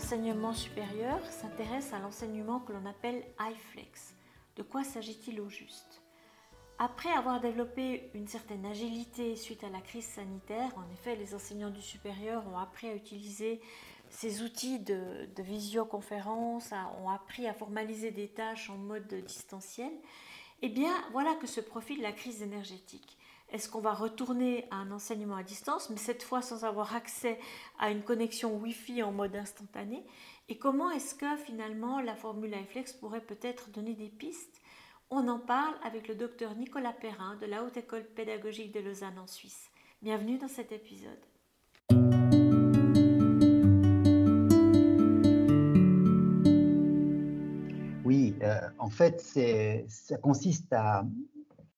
l'enseignement supérieur s'intéresse à l'enseignement que l'on appelle iFlex. De quoi s'agit-il au juste? Après avoir développé une certaine agilité suite à la crise sanitaire, en effet, les enseignants du supérieur ont appris à utiliser ces outils de, visioconférence, ont appris à formaliser des tâches en mode distanciel. Eh bien, voilà que se profile la crise énergétique. Est-ce qu'on va retourner à un enseignement à distance, mais cette fois sans avoir accès à une connexion Wi-Fi en mode instantané? Et comment est-ce que finalement la formule iFlex pourrait peut-être donner des pistes? On en parle avec le docteur Nicolas Perrin de la Haute École pédagogique de Lausanne en Suisse. Bienvenue dans cet épisode. Oui, euh, en fait, ça consiste à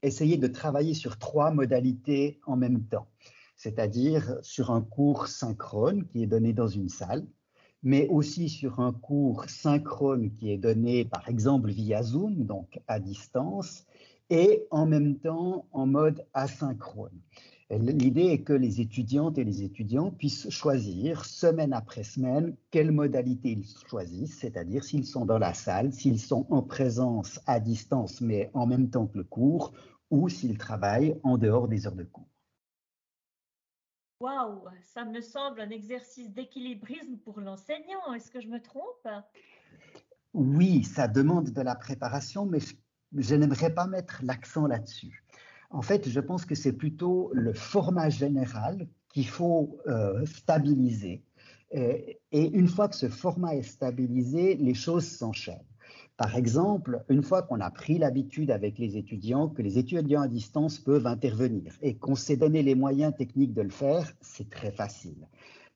essayer de travailler sur trois modalités en même temps, c'est-à-dire sur un cours synchrone qui est donné dans une salle, mais aussi sur un cours synchrone qui est donné par exemple via Zoom, donc à distance, et en même temps en mode asynchrone. L'idée est que les étudiantes et les étudiants puissent choisir semaine après semaine quelle modalité ils choisissent, c'est-à-dire s'ils sont dans la salle, s'ils sont en présence à distance mais en même temps que le cours, ou s'ils travaillent en dehors des heures de cours. Waouh, ça me semble un exercice d'équilibrisme pour l'enseignant. Est-ce que je me trompe? Oui, ça demande de la préparation, mais je, n'aimerais pas mettre l'accent là-dessus. En fait, je pense que c'est plutôt le format général qu'il faut euh, stabiliser. et une fois que ce format est stabilisé, les choses s'enchaînent. Par exemple, une fois qu'on a pris l'habitude avec les étudiants que les étudiants à distance peuvent intervenir et qu'on s'est donné les moyens techniques de le faire, c'est très facile.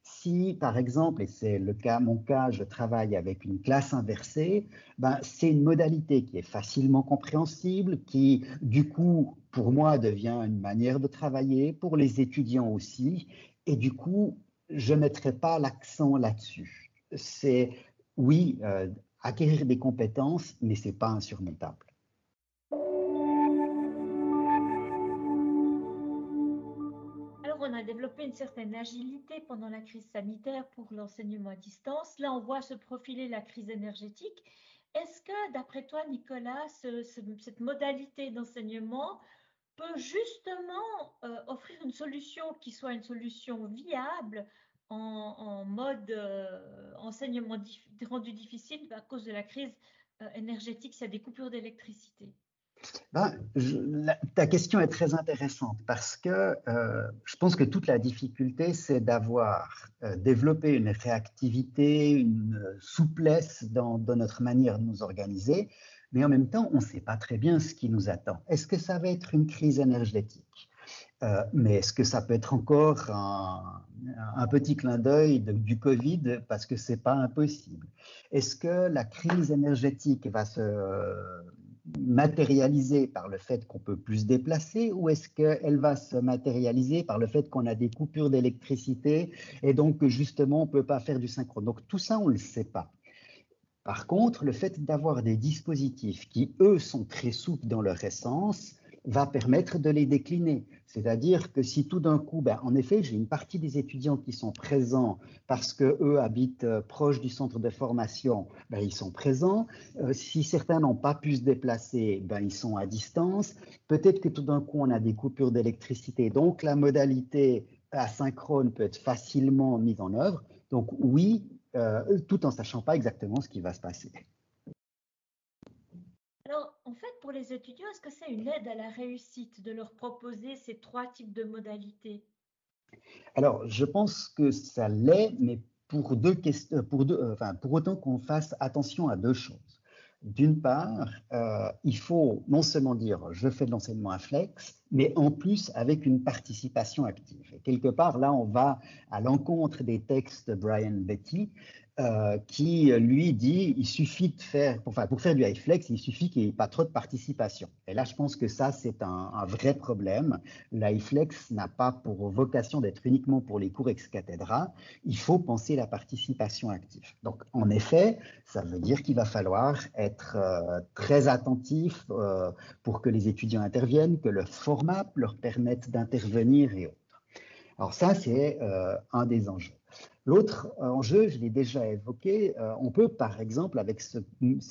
Si, par exemple, et c'est le cas, mon cas, je travaille avec une classe inversée, ben, c'est une modalité qui est facilement compréhensible, qui, du coup, pour moi, devient une manière de travailler, pour les étudiants aussi, et du coup, je ne mettrai pas l'accent là-dessus. C'est, oui, euh, acquérir des compétences, mais ce n'est pas insurmontable. Alors, on a développé une certaine agilité pendant la crise sanitaire pour l'enseignement à distance. Là, on voit se profiler la crise énergétique. Est-ce que, d'après toi, Nicolas, cette modalité d'enseignement peut justement euh, offrir une solution qui soit une solution viable en, mode euh, enseignement rendu difficile à cause de la crise euh, énergétique, s'il y a des coupures d'électricité ben, ta question est très intéressante parce que euh, je pense que toute la difficulté, c'est d'avoir développé une réactivité, une souplesse dans, dans, notre manière de nous organiser, mais en même temps, on ne sait pas très bien ce qui nous attend. Est-ce que ça va être une crise énergétique? Euh, mais est-ce que ça peut être encore un, petit clin d'œil du Covid parce que c'est pas impossible? Est-ce que la crise énergétique va se matérialiser par le fait qu'on peut plus se déplacer ou est-ce qu'elle va se matérialiser par le fait qu'on a des coupures d'électricité et donc justement on peut pas faire du synchrone Donc tout ça on le sait pas. Par contre, le fait d'avoir des dispositifs qui, eux, sont très souples dans leur essence, va permettre de les décliner. C'est-à-dire que si tout d'un coup, ben, en effet, j'ai une partie des étudiants qui sont présents parce qu'eux habitent euh, proche du centre de formation, ben, ils sont présents. Euh, si certains n'ont pas pu se déplacer, ben, ils sont à distance. Peut-être que tout d'un coup, on a des coupures d'électricité. Donc, la modalité asynchrone peut être facilement mise en œuvre. Donc, oui, euh, tout en sachant pas exactement ce qui va se passer. Pour les étudiants, est-ce que c'est une aide à la réussite de leur proposer ces trois types de modalités? Alors, je pense que ça l'est, mais pour, deux questions, pour, deux, euh, enfin, pour autant qu'on fasse attention à deux choses. D'une part, euh, il faut non seulement dire je fais de l'enseignement à flex, mais en plus avec une participation active. Et quelque part, là, on va à l'encontre des textes de Brian Betty, euh, qui lui dit il suffit de faire, enfin, pour faire du iFlex, il suffit qu'il n'y ait pas trop de participation. Et là, je pense que ça, c'est un, vrai problème. L'iFlex n'a pas pour vocation d'être uniquement pour les cours ex cathedra. Il faut penser la participation active. Donc, en effet, ça veut dire qu'il va falloir être euh, très attentif euh, pour que les étudiants interviennent, que le format leur permette d'intervenir et autres. Alors ça, c'est un des enjeux. L'autre enjeu, je l'ai déjà évoqué, on peut par exemple avec ce,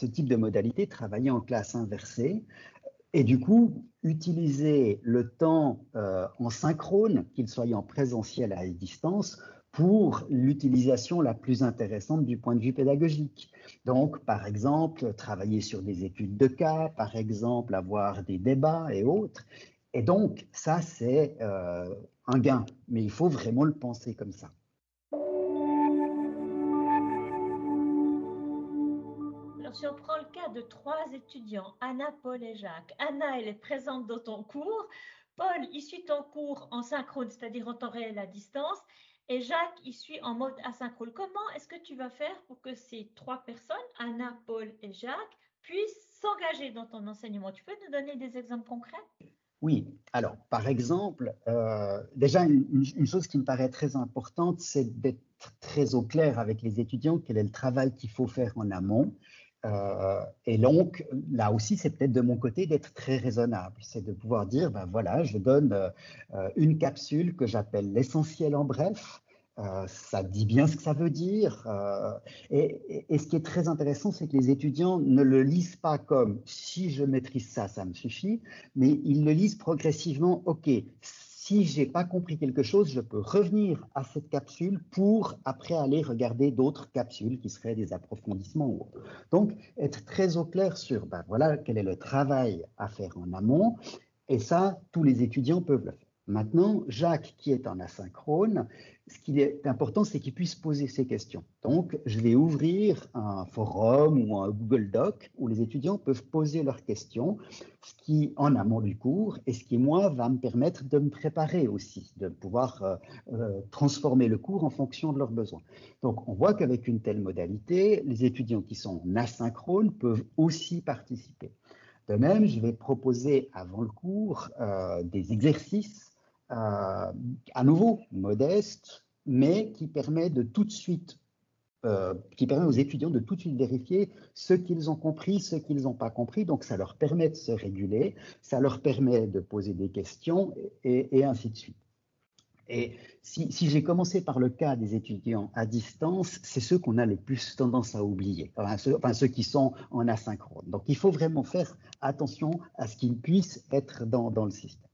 type de modalité travailler en classe inversée et du coup utiliser le temps en synchrone, qu'il soit en présentiel à distance, pour l'utilisation la plus intéressante du point de vue pédagogique. Donc, par exemple, travailler sur des études de cas, par exemple, avoir des débats et autres. Et donc, ça, c'est euh, un gain, mais il faut vraiment le penser comme ça. Si on prend le cas de trois étudiants, Anna, Paul et Jacques, Anna, elle est présente dans ton cours, Paul, il suit ton cours en synchrone, c'est-à-dire en temps réel à distance, et Jacques, il suit en mode asynchrone. Comment est-ce que tu vas faire pour que ces trois personnes, Anna, Paul et Jacques, puissent s'engager dans ton enseignement? Tu peux nous donner des exemples concrets? Oui, alors par exemple, euh, déjà une, chose qui me paraît très importante, c'est d'être très au clair avec les étudiants quel est le travail qu'il faut faire en amont. Euh, et donc, là aussi, c'est peut-être de mon côté d'être très raisonnable. C'est de pouvoir dire, ben voilà, je donne euh, une capsule que j'appelle l'essentiel en bref. Euh, ça dit bien ce que ça veut dire. Et, et, ce qui est très intéressant, c'est que les étudiants ne le lisent pas comme si je maîtrise ça, ça me suffit, mais ils le lisent progressivement. OK, si j'ai pas compris quelque chose, je peux revenir à cette capsule pour après aller regarder d'autres capsules qui seraient des approfondissements ou autres. Donc, être très au clair sur, ben voilà, quel est le travail à faire en amont. Et ça, tous les étudiants peuvent le faire. Maintenant, Jacques, qui est en asynchrone, ce qui est important, c'est qu'il puisse poser ses questions. Donc, je vais ouvrir un forum ou un Google Doc où les étudiants peuvent poser leurs questions, ce qui, en amont du cours, et ce qui, moi, va me permettre de me préparer aussi, de pouvoir euh, euh, transformer le cours en fonction de leurs besoins. Donc, on voit qu'avec une telle modalité, les étudiants qui sont asynchrones peuvent aussi participer. De même, je vais proposer avant le cours euh, des exercices à nouveau modeste, mais qui permet de tout de suite, euh, qui permet aux étudiants de tout de suite vérifier ce qu'ils ont compris, ce qu'ils n'ont pas compris. Donc, ça leur permet de se réguler, ça leur permet de poser des questions et, ainsi de suite. Et si, j'ai commencé par le cas des étudiants à distance, c'est ceux qu'on a le plus tendance à oublier, enfin ceux, qui sont en asynchrone. Donc il faut vraiment faire attention à ce qu'ils puissent être dans le système.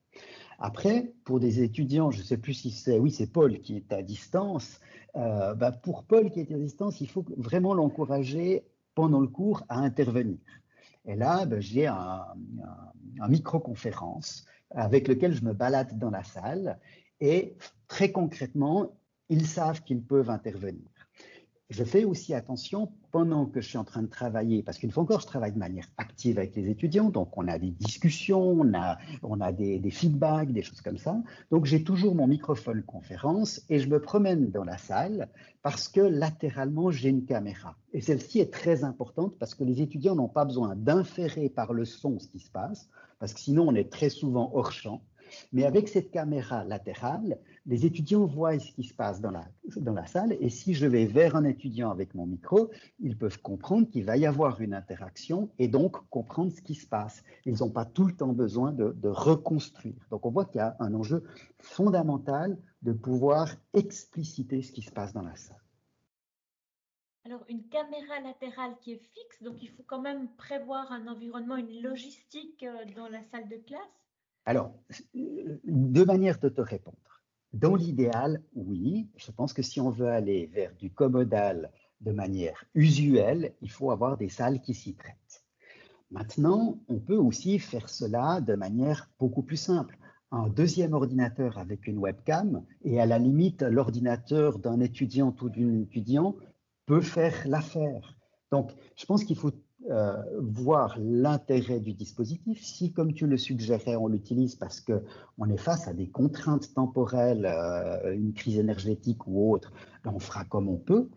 Après, pour des étudiants, je ne sais plus si c'est, oui, c'est Paul qui est à distance. Euh, bah, pour Paul qui est à distance, il faut vraiment l'encourager pendant le cours à intervenir. Et là, bah, j'ai un, un, micro-conférence avec lequel je me balade dans la salle et très concrètement, ils savent qu'ils peuvent intervenir. Je fais aussi attention pendant que je suis en train de travailler, parce qu'une fois encore, je travaille de manière active avec les étudiants, donc on a des discussions, on a, des feedbacks, des choses comme ça. Donc j'ai toujours mon microphone conférence et je me promène dans la salle parce que latéralement, j'ai une caméra. Et celle-ci est très importante parce que les étudiants n'ont pas besoin d'inférer par le son ce qui se passe, parce que sinon on est très souvent hors champ. Mais avec cette caméra latérale, les étudiants voient ce qui se passe dans la, salle et si je vais vers un étudiant avec mon micro, ils peuvent comprendre qu'il va y avoir une interaction et donc comprendre ce qui se passe. Ils n'ont pas tout le temps besoin de, de reconstruire. Donc on voit qu'il y a un enjeu fondamental de pouvoir expliciter ce qui se passe dans la salle. Alors, une caméra latérale qui est fixe, donc il faut quand même prévoir un environnement, une logistique euh, dans la salle de classe alors, deux manières de te répondre. Dans l'idéal, oui, je pense que si on veut aller vers du commodal de manière usuelle, il faut avoir des salles qui s'y prêtent. Maintenant, on peut aussi faire cela de manière beaucoup plus simple. Un deuxième ordinateur avec une webcam et à la limite, l'ordinateur d'un étudiant ou d'une étudiant peut faire l'affaire. Donc, je pense qu'il faut euh, voir l'intérêt du dispositif. Si, comme tu le suggérais, on l'utilise parce qu'on est face à des contraintes temporelles, euh, une crise énergétique ou autre, ben, on fera comme on peut.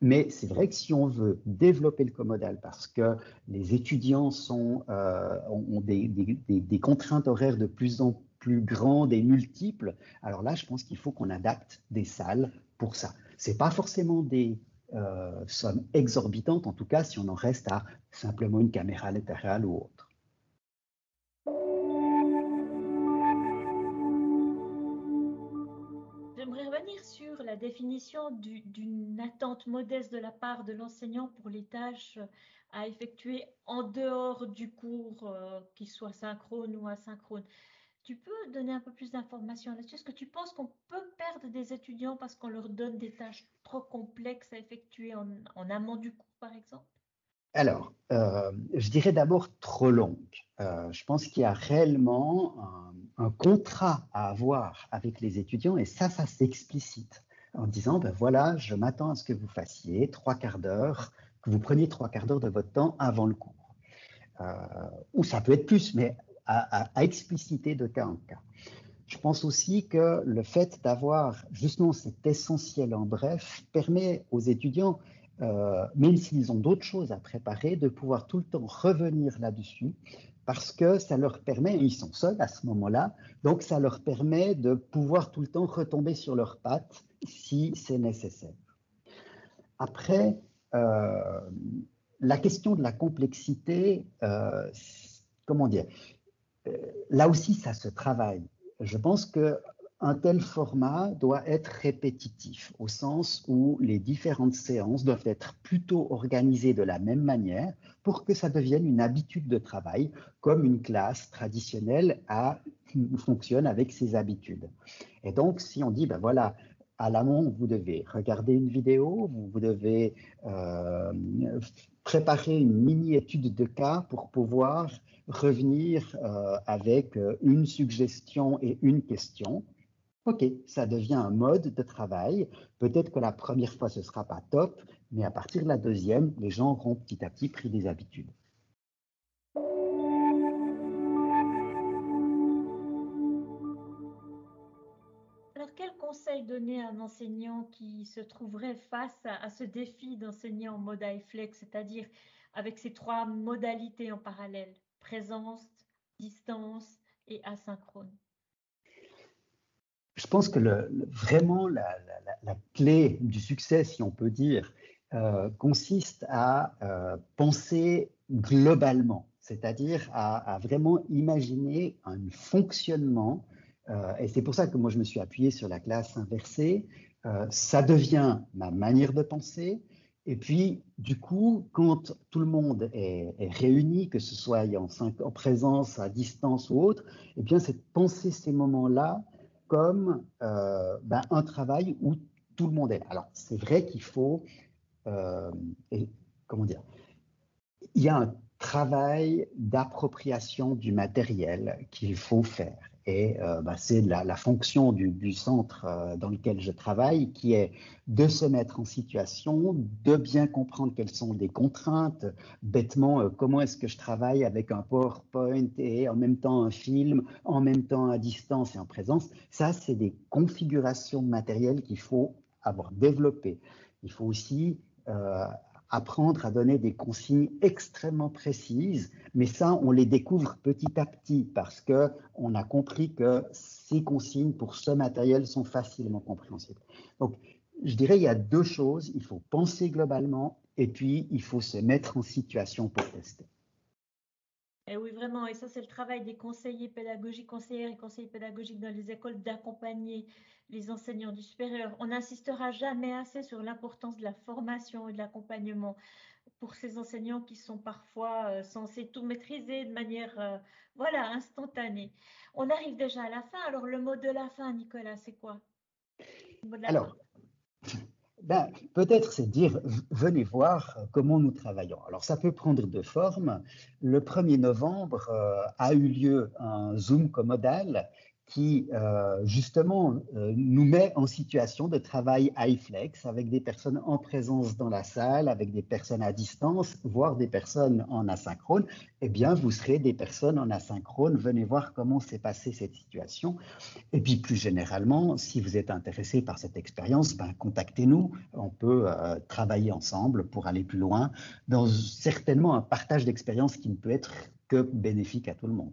Mais c'est vrai que si on veut développer le commodal parce que les étudiants euh, ont des, des, contraintes horaires de plus en plus grandes et multiples, alors là, je pense qu'il faut qu'on adapte des salles pour ça. C'est pas forcément des euh, somme exorbitante, en tout cas si on en reste à simplement une caméra latérale ou autre. J'aimerais revenir sur la définition d'une attente modeste de la part de l'enseignant pour les tâches à effectuer en dehors du cours, euh, qu'il soit synchrone ou asynchrone. Tu peux donner un peu plus d'informations là-dessus Est-ce que tu penses qu'on peut perdre des étudiants parce qu'on leur donne des tâches trop complexes à effectuer en, amont du cours, par exemple? Alors, euh, je dirais d'abord trop longue. Euh, je pense qu'il y a réellement un, contrat à avoir avec les étudiants et ça, ça s'explicite en disant, ben voilà, je m'attends à ce que vous fassiez trois quarts d'heure que vous preniez trois quarts d'heure de votre temps avant le cours. Euh, ou ça peut être plus, mais à, expliciter de cas en cas. Je pense aussi que le fait d'avoir justement cet essentiel en bref permet aux étudiants, euh, même s'ils ont d'autres choses à préparer, de pouvoir tout le temps revenir là-dessus parce que ça leur permet, ils sont seuls à ce moment-là, donc ça leur permet de pouvoir tout le temps retomber sur leurs pattes si c'est nécessaire. Après, euh, la question de la complexité, euh, comment dire, là aussi, ça se travaille. Je pense que un tel format doit être répétitif, au sens où les différentes séances doivent être plutôt organisées de la même manière pour que ça devienne une habitude de travail, comme une classe traditionnelle a, fonctionne avec ses habitudes. Et donc, si on dit, ben voilà, à l'amont, vous devez regarder une vidéo, vous, devez euh, préparer une mini-étude de cas pour pouvoir revenir euh, avec euh, une suggestion et une question. OK, ça devient un mode de travail. Peut-être que la première fois, ce ne sera pas top, mais à partir de la deuxième, les gens auront petit à petit pris des habitudes. conseil donner à un enseignant qui se trouverait face à, ce défi d'enseigner en mode iFlex, c'est-à-dire avec ces trois modalités en parallèle, présence, distance et asynchrone Je pense que vraiment la, clé du succès, si on peut dire, euh, consiste à euh, penser globalement, c'est-à-dire à, vraiment imaginer un fonctionnement euh, et c'est pour ça que moi, je me suis appuyé sur la classe inversée. Ça devient ma manière de penser. Et puis, du coup, quand tout le monde est, réuni, que ce soit en, en, présence, à distance ou autre, eh bien, c'est de penser ces moments-là comme euh, ben, un travail où tout le monde est. Alors, c'est vrai qu'il faut, et, comment dire, il y a un travail d'appropriation du matériel qu'il faut faire. Et euh, bah, c'est la, fonction du, centre euh, dans lequel je travaille qui est de se mettre en situation, de bien comprendre quelles sont les contraintes, bêtement, euh, comment est-ce que je travaille avec un PowerPoint et en même temps un film, en même temps à distance et en présence. Ça, c'est des configurations de matériel qu'il faut avoir développé. Il faut aussi apprendre à donner des consignes extrêmement précises, mais ça, on les découvre petit à petit parce que on a compris que ces consignes pour ce matériel sont facilement compréhensibles. Donc, je dirais il y a deux choses. Il faut penser globalement et puis il faut se mettre en situation pour tester. Et eh oui, vraiment. Et ça, c'est le travail des conseillers pédagogiques, conseillères et conseillers pédagogiques dans les écoles d'accompagner les enseignants du supérieur. On n'insistera jamais assez sur l'importance de la formation et de l'accompagnement pour ces enseignants qui sont parfois euh, censés tout maîtriser de manière euh, voilà instantanée. On arrive déjà à la fin. Alors le mot de la fin, Nicolas, c'est quoi? Alors, ben, peut-être c'est dire venez voir comment nous travaillons. Alors ça peut prendre deux formes. Le 1er novembre euh, a eu lieu un Zoom commodal qui euh, justement euh, nous met en situation de travail iFlex avec des personnes en présence dans la salle, avec des personnes à distance, voire des personnes en asynchrone. Eh bien, vous serez des personnes en asynchrone. Venez voir comment s'est passée cette situation. Et puis, plus généralement, si vous êtes intéressé par cette expérience, ben, contactez-nous. On peut euh, travailler ensemble pour aller plus loin dans certainement un partage d'expérience qui ne peut être que bénéfique à tout le monde.